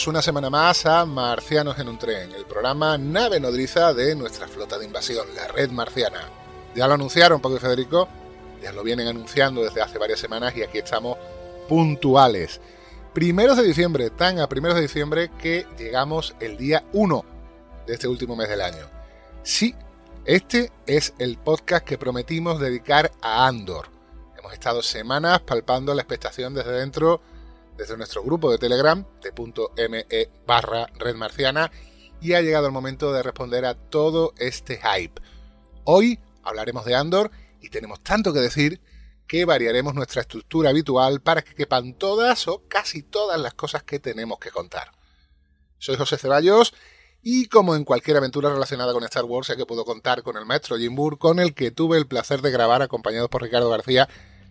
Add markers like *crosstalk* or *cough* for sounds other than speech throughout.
Bienvenidos una semana más a Marcianos en un tren, el programa nave nodriza de nuestra flota de invasión, la Red Marciana. Ya lo anunciaron, Paco y Federico, ya lo vienen anunciando desde hace varias semanas y aquí estamos puntuales. Primeros de diciembre, tan a primeros de diciembre que llegamos el día 1 de este último mes del año. Sí, este es el podcast que prometimos dedicar a Andor. Hemos estado semanas palpando la expectación desde dentro desde nuestro grupo de Telegram, t.me barra Red Marciana, y ha llegado el momento de responder a todo este hype. Hoy hablaremos de Andor y tenemos tanto que decir que variaremos nuestra estructura habitual para que quepan todas o casi todas las cosas que tenemos que contar. Soy José Ceballos y como en cualquier aventura relacionada con Star Wars sé que puedo contar con el maestro Jim Burr, con el que tuve el placer de grabar acompañado por Ricardo García,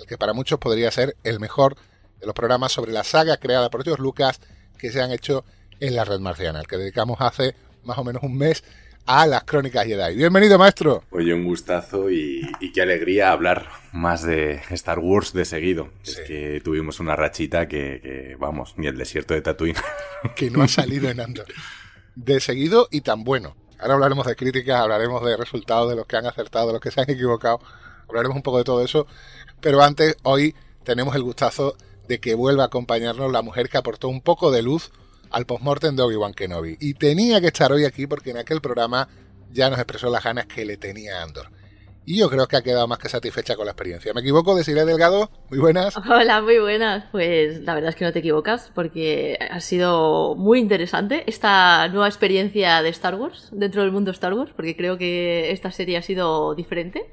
el que para muchos podría ser el mejor de los programas sobre la saga creada por George Lucas que se han hecho en la red marciana, al que dedicamos hace más o menos un mes a las crónicas Jedi. Bienvenido, maestro. Oye, un gustazo y, qué alegría hablar más de Star Wars de seguido. Es que tuvimos una rachita que, vamos, ni el desierto de Tatooine. *laughs* que no ha salido en Andor. De seguido y tan bueno. Ahora hablaremos de críticas, hablaremos de resultados, de los que han acertado, de los que se han equivocado. Hablaremos un poco de todo eso. Pero antes, hoy tenemos el gustazo de que vuelva a acompañarnos la mujer que aportó un poco de luz al postmortem de Obi-Wan Kenobi. Y tenía que estar hoy aquí porque en aquel programa ya nos expresó las ganas que le tenía Andor y yo creo que ha quedado más que satisfecha con la experiencia. ¿Me equivoco? Desiree Delgado, muy buenas. Hola, muy buenas. Pues la verdad es que no te equivocas porque ha sido muy interesante esta nueva experiencia de Star Wars dentro del mundo Star Wars porque creo que esta serie ha sido diferente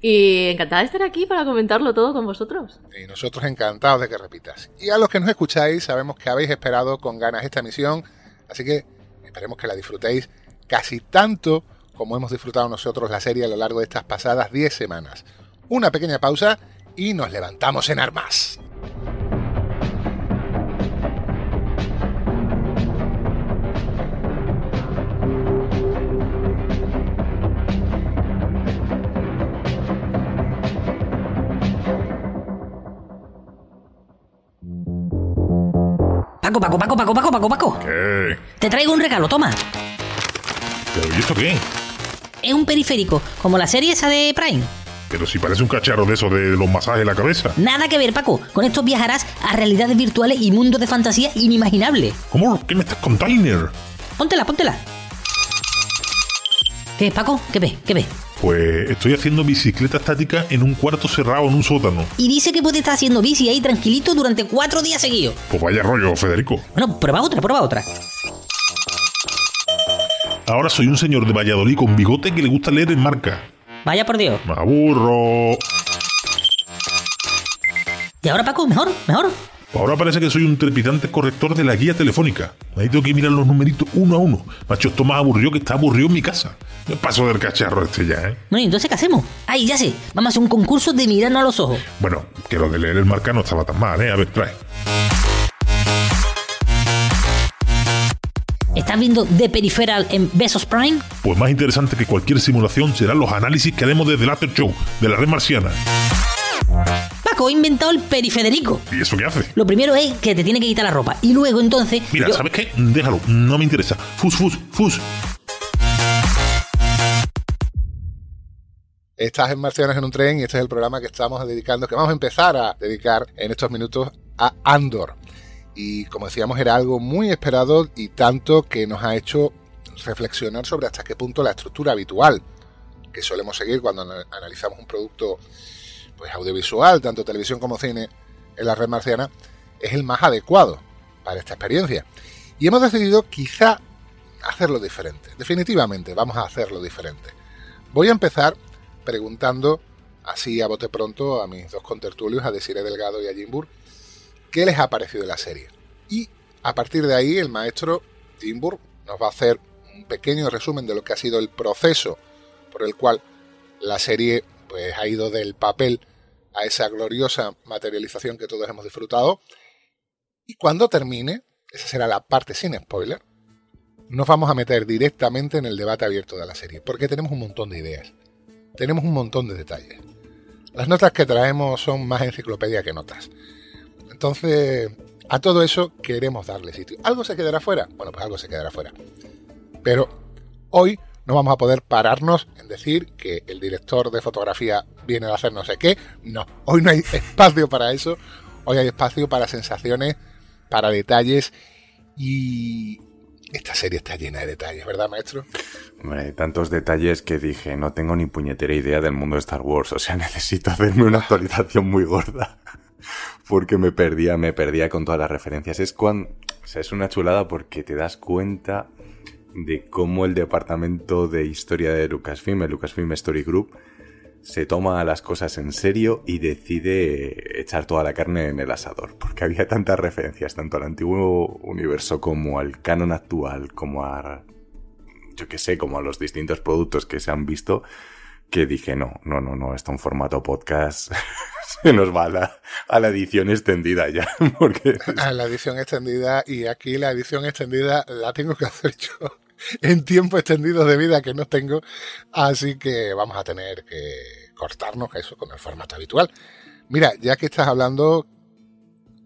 y encantada de estar aquí para comentarlo todo con vosotros. Y nosotros encantados de que repitas. Y a los que nos escucháis sabemos que habéis esperado con ganas esta misión, así que esperemos que la disfrutéis casi tanto como hemos disfrutado nosotros la serie a lo largo de estas pasadas 10 semanas. Una pequeña pausa y nos levantamos en armas. Paco, Paco, Paco, Paco, Paco, Paco, Paco. ¿Qué? Te traigo un regalo, toma. ¿Pero y esto qué? Es un periférico, como la serie esa de Prime. Pero si parece un cacharro de eso de los masajes en la cabeza. Nada que ver, Paco. Con esto viajarás a realidades virtuales y mundos de fantasía inimaginables. ¿Cómo? ¿Qué me estás contando? Póntela, póntela. ¿Qué, Paco? ¿Qué ves? ¿Qué ves? Pues estoy haciendo bicicleta estática en un cuarto cerrado en un sótano. Y dice que puede estar haciendo bici ahí tranquilito durante cuatro días seguidos. Pues vaya rollo, Federico. Bueno, prueba otra, prueba otra. Ahora soy un señor de Valladolid con bigote que le gusta leer en marca. Vaya por Dios. Me aburro. ¿Y ahora, Paco? ¿Mejor? ¿Mejor? Ahora parece que soy un trepidante corrector de la guía telefónica. Ahí tengo que mirar los numeritos uno a uno. Macho, esto más aburrido que está aburrido en mi casa. Me paso del cacharro este ya, ¿eh? Bueno, ¿y entonces qué hacemos? Ay, ya sé. Vamos a hacer un concurso de mirarnos a los ojos. Bueno, que lo de leer el marca no estaba tan mal, ¿eh? A ver, trae. ¿Estás viendo The Peripheral en Besos Prime? Pues más interesante que cualquier simulación serán los análisis que haremos desde el After Show, de la red marciana. Paco ha inventado el perifederico. ¿Y eso qué hace? Lo primero es que te tiene que quitar la ropa. Y luego entonces. Mira, ¿sabes qué? Déjalo, no me interesa. Fus, fus, fus. Estás en Marcianos en un tren y este es el programa que estamos dedicando, que vamos a empezar a dedicar en estos minutos a Andor y como decíamos era algo muy esperado y tanto que nos ha hecho reflexionar sobre hasta qué punto la estructura habitual que solemos seguir cuando analizamos un producto pues audiovisual, tanto televisión como cine, en la red marciana, es el más adecuado para esta experiencia. Y hemos decidido quizá hacerlo diferente. Definitivamente vamos a hacerlo diferente. Voy a empezar preguntando así a bote pronto a mis dos contertulios, a Desiree Delgado y a Jim qué les ha parecido la serie. Y a partir de ahí el maestro Jim nos va a hacer un pequeño resumen de lo que ha sido el proceso por el cual la serie pues ha ido del papel a esa gloriosa materialización que todos hemos disfrutado. Y cuando termine, esa será la parte sin spoiler, nos vamos a meter directamente en el debate abierto de la serie, porque tenemos un montón de ideas, tenemos un montón de detalles. Las notas que traemos son más enciclopedia que notas. Entonces, a todo eso queremos darle sitio. ¿Algo se quedará fuera? Bueno, pues algo se quedará fuera. Pero hoy no vamos a poder pararnos en decir que el director de fotografía viene a hacer no sé qué. No, hoy no hay *laughs* espacio para eso. Hoy hay espacio para sensaciones, para detalles y esta serie está llena de detalles, ¿verdad, maestro? Hombre, tantos detalles que dije, no tengo ni puñetera idea del mundo de Star Wars, o sea, *laughs* necesito hacerme una actualización muy gorda. Porque me perdía, me perdía con todas las referencias. Es cuando, o sea, es una chulada porque te das cuenta de cómo el departamento de historia de Lucasfilm, el Lucasfilm Story Group, se toma las cosas en serio y decide echar toda la carne en el asador, porque había tantas referencias tanto al antiguo universo como al canon actual, como a, yo qué sé, como a los distintos productos que se han visto, que dije, no, no, no, no, está en formato podcast, *laughs* se nos va a la, a la edición extendida ya, *laughs* porque... A la edición extendida, y aquí la edición extendida la tengo que hacer yo *laughs* en tiempo extendido de vida que no tengo, así que vamos a tener que cortarnos eso con el formato habitual. Mira, ya que estás hablando,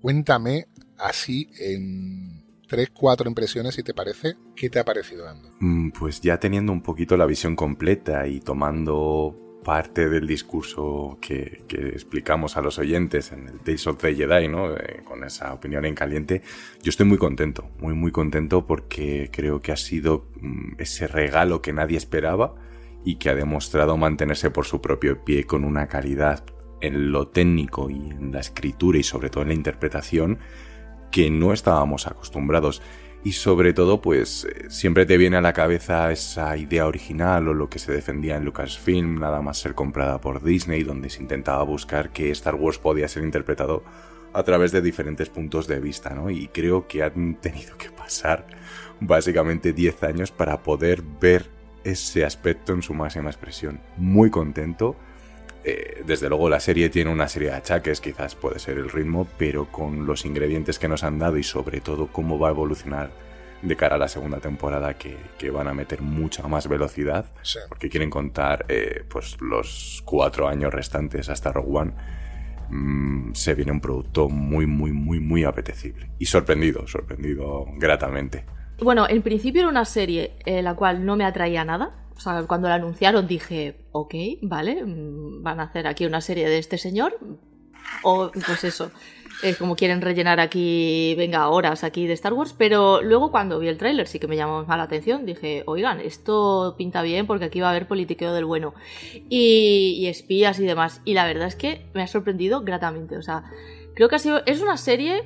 cuéntame así en tres, cuatro impresiones, si te parece, ¿qué te ha parecido Ando? Mm, pues ya teniendo un poquito la visión completa y tomando parte del discurso que, explicamos a los oyentes en el Tales of the Jedi, ¿no? Eh, con esa opinión en caliente, yo estoy muy contento, muy muy contento porque creo que ha sido mm, ese regalo que nadie esperaba y que ha demostrado mantenerse por su propio pie con una calidad en lo técnico y en la escritura y sobre todo en la interpretación que no estábamos acostumbrados y sobre todo pues siempre te viene a la cabeza esa idea original o lo que se defendía en Lucasfilm, nada más ser comprada por Disney, donde se intentaba buscar que Star Wars podía ser interpretado a través de diferentes puntos de vista, ¿no? Y creo que han tenido que pasar básicamente 10 años para poder ver ese aspecto en su máxima expresión. Muy contento. Eh, desde luego la serie tiene una serie de achaques, quizás puede ser el ritmo, pero con los ingredientes que nos han dado y sobre todo cómo va a evolucionar de cara a la segunda temporada que, van a meter mucha más velocidad, porque quieren contar eh, pues los cuatro años restantes hasta Rogue One, mm, se viene un producto muy, muy, muy, muy apetecible. Y sorprendido, sorprendido gratamente. Bueno, en principio era una serie en la cual no me atraía nada, o sea, cuando la anunciaron dije, ok, vale, mm, van a hacer aquí una serie de este señor. O pues eso, es como quieren rellenar aquí, venga, horas aquí de Star Wars. Pero luego cuando vi el tráiler sí que me llamó más la atención. Dije, oigan, esto pinta bien porque aquí va a haber politiqueo del bueno. Y espías y demás. Y la verdad es que me ha sorprendido gratamente. O sea, creo que ha sido, es una serie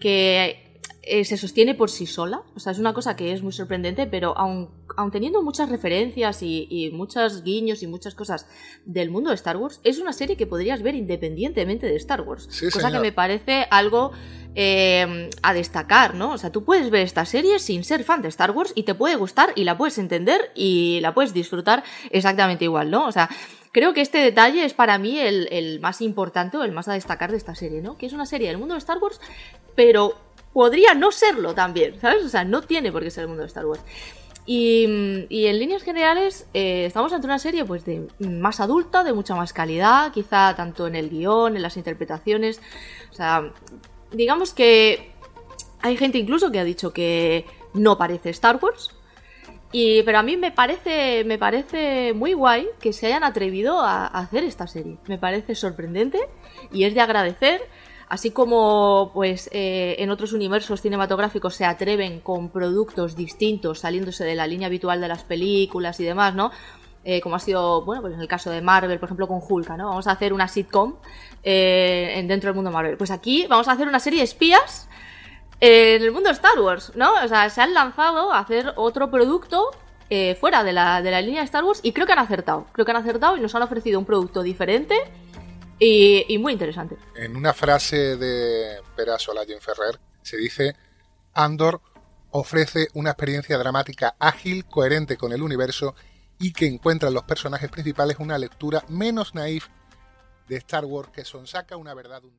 que eh, se sostiene por sí sola. O sea, es una cosa que es muy sorprendente, pero aun, teniendo muchas referencias y, muchos guiños y muchas cosas del mundo de Star Wars, es una serie que podrías ver independientemente de Star Wars. cosa que me parece algo eh, a destacar, ¿no? O sea, tú puedes ver esta serie sin ser fan de Star Wars y te puede gustar y la puedes entender y la puedes disfrutar exactamente igual, ¿no? O sea, creo que este detalle es para mí el, el, más importante o el más a destacar de esta serie, ¿no? Que es una serie del mundo de Star Wars, pero podría no serlo también, ¿sabes? O sea, no tiene por qué ser el mundo de Star Wars. Y, en líneas generales eh, estamos ante una serie pues de más adulta, de mucha más calidad, quizá tanto en el guion, en las interpretaciones. O sea, digamos que hay gente incluso que ha dicho que no parece Star Wars. Y, pero a mí me parece, me parece muy guay que se hayan atrevido a hacer esta serie. Me parece sorprendente y es de agradecer Así como pues eh, en otros universos cinematográficos se atreven con productos distintos, saliéndose de la línea habitual de las películas y demás, ¿no? eh, como ha sido, bueno, pues en el caso de Marvel, por ejemplo, con Hulk, ¿no? Vamos a hacer una sitcom eh, en- dentro del mundo Marvel. Pues aquí vamos a hacer una serie de espías en el mundo Star Wars, ¿no? O sea, se han lanzado a hacer otro producto eh, fuera de la, de la línea de Star Wars y creo que han acertado. Creo que han acertado y nos han ofrecido un producto diferente y, muy interesante. En una frase de Pera Solayen Ferrer se dice: Andor ofrece una experiencia dramática ágil, coherente con el universo y que encuentra en los personajes principales una lectura menos naif de Star Wars que sonsaca una verdad un